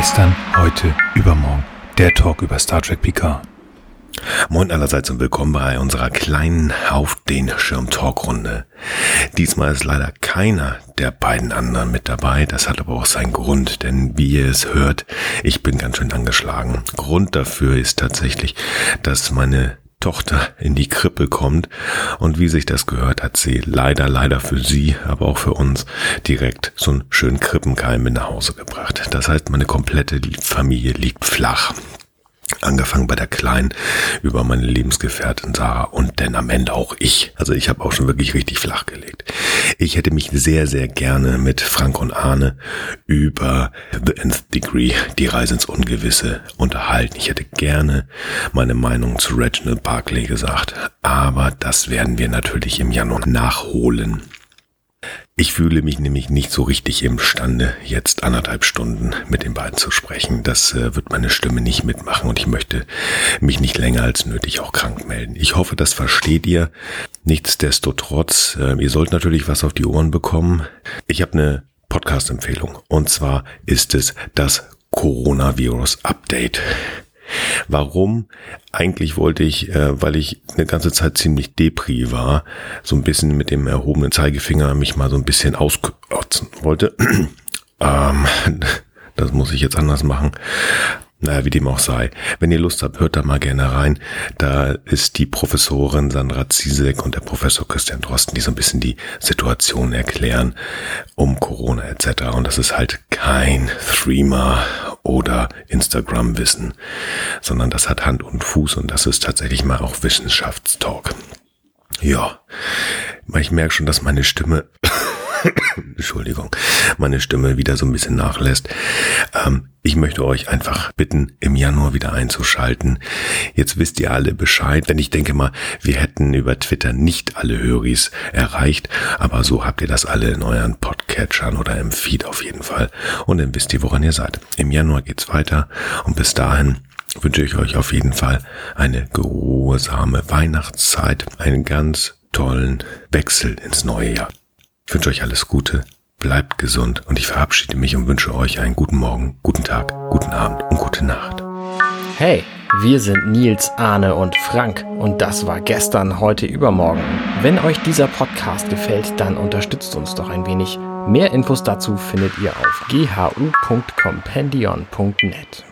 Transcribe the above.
Gestern, heute, übermorgen. Der Talk über Star Trek Picard. Moin allerseits und willkommen bei unserer kleinen Auf den Schirm Talkrunde. Diesmal ist leider keiner der beiden anderen mit dabei. Das hat aber auch seinen Grund, denn wie ihr es hört, ich bin ganz schön angeschlagen. Grund dafür ist tatsächlich, dass meine Tochter in die Krippe kommt und wie sich das gehört, hat sie leider, leider für sie, aber auch für uns direkt so einen schönen Krippenkeim mit nach Hause gebracht. Das heißt, meine komplette Familie liegt flach. Angefangen bei der Kleinen über meine Lebensgefährtin Sarah und dann am Ende auch ich. Also ich habe auch schon wirklich richtig flach gelegt. Ich hätte mich sehr, sehr gerne mit Frank und Arne über The Nth Degree, die Reise ins Ungewisse, unterhalten. Ich hätte gerne meine Meinung zu Reginald Barclay gesagt. Aber das werden wir natürlich im Januar nachholen. Ich fühle mich nämlich nicht so richtig imstande, jetzt anderthalb Stunden mit den beiden zu sprechen. Das äh, wird meine Stimme nicht mitmachen und ich möchte mich nicht länger als nötig auch krank melden. Ich hoffe, das versteht ihr. Nichtsdestotrotz, äh, ihr sollt natürlich was auf die Ohren bekommen. Ich habe eine Podcast-Empfehlung und zwar ist es das Coronavirus Update. Warum? Eigentlich wollte ich, äh, weil ich eine ganze Zeit ziemlich depri war, so ein bisschen mit dem erhobenen Zeigefinger mich mal so ein bisschen auskotzen wollte. ähm, das muss ich jetzt anders machen. Naja, wie dem auch sei. Wenn ihr Lust habt, hört da mal gerne rein. Da ist die Professorin Sandra Ziesek und der Professor Christian Drosten, die so ein bisschen die Situation erklären um Corona etc. Und das ist halt kein Threema oder Instagram-Wissen, sondern das hat Hand und Fuß und das ist tatsächlich mal auch Wissenschaftstalk. Ja, ich merke schon, dass meine Stimme Entschuldigung, meine Stimme wieder so ein bisschen nachlässt. Ähm, ich möchte euch einfach bitten, im Januar wieder einzuschalten. Jetzt wisst ihr alle Bescheid, denn ich denke mal, wir hätten über Twitter nicht alle Höris erreicht, aber so habt ihr das alle in euren Podcatchern oder im Feed auf jeden Fall. Und dann wisst ihr, woran ihr seid. Im Januar geht's weiter und bis dahin wünsche ich euch auf jeden Fall eine geruhsame Weihnachtszeit, einen ganz tollen Wechsel ins neue Jahr. Ich wünsche euch alles Gute, bleibt gesund und ich verabschiede mich und wünsche euch einen guten Morgen, guten Tag, guten Abend und gute Nacht. Hey, wir sind Nils, Arne und Frank und das war gestern, heute, übermorgen. Wenn euch dieser Podcast gefällt, dann unterstützt uns doch ein wenig. Mehr Infos dazu findet ihr auf ghu.compendion.net.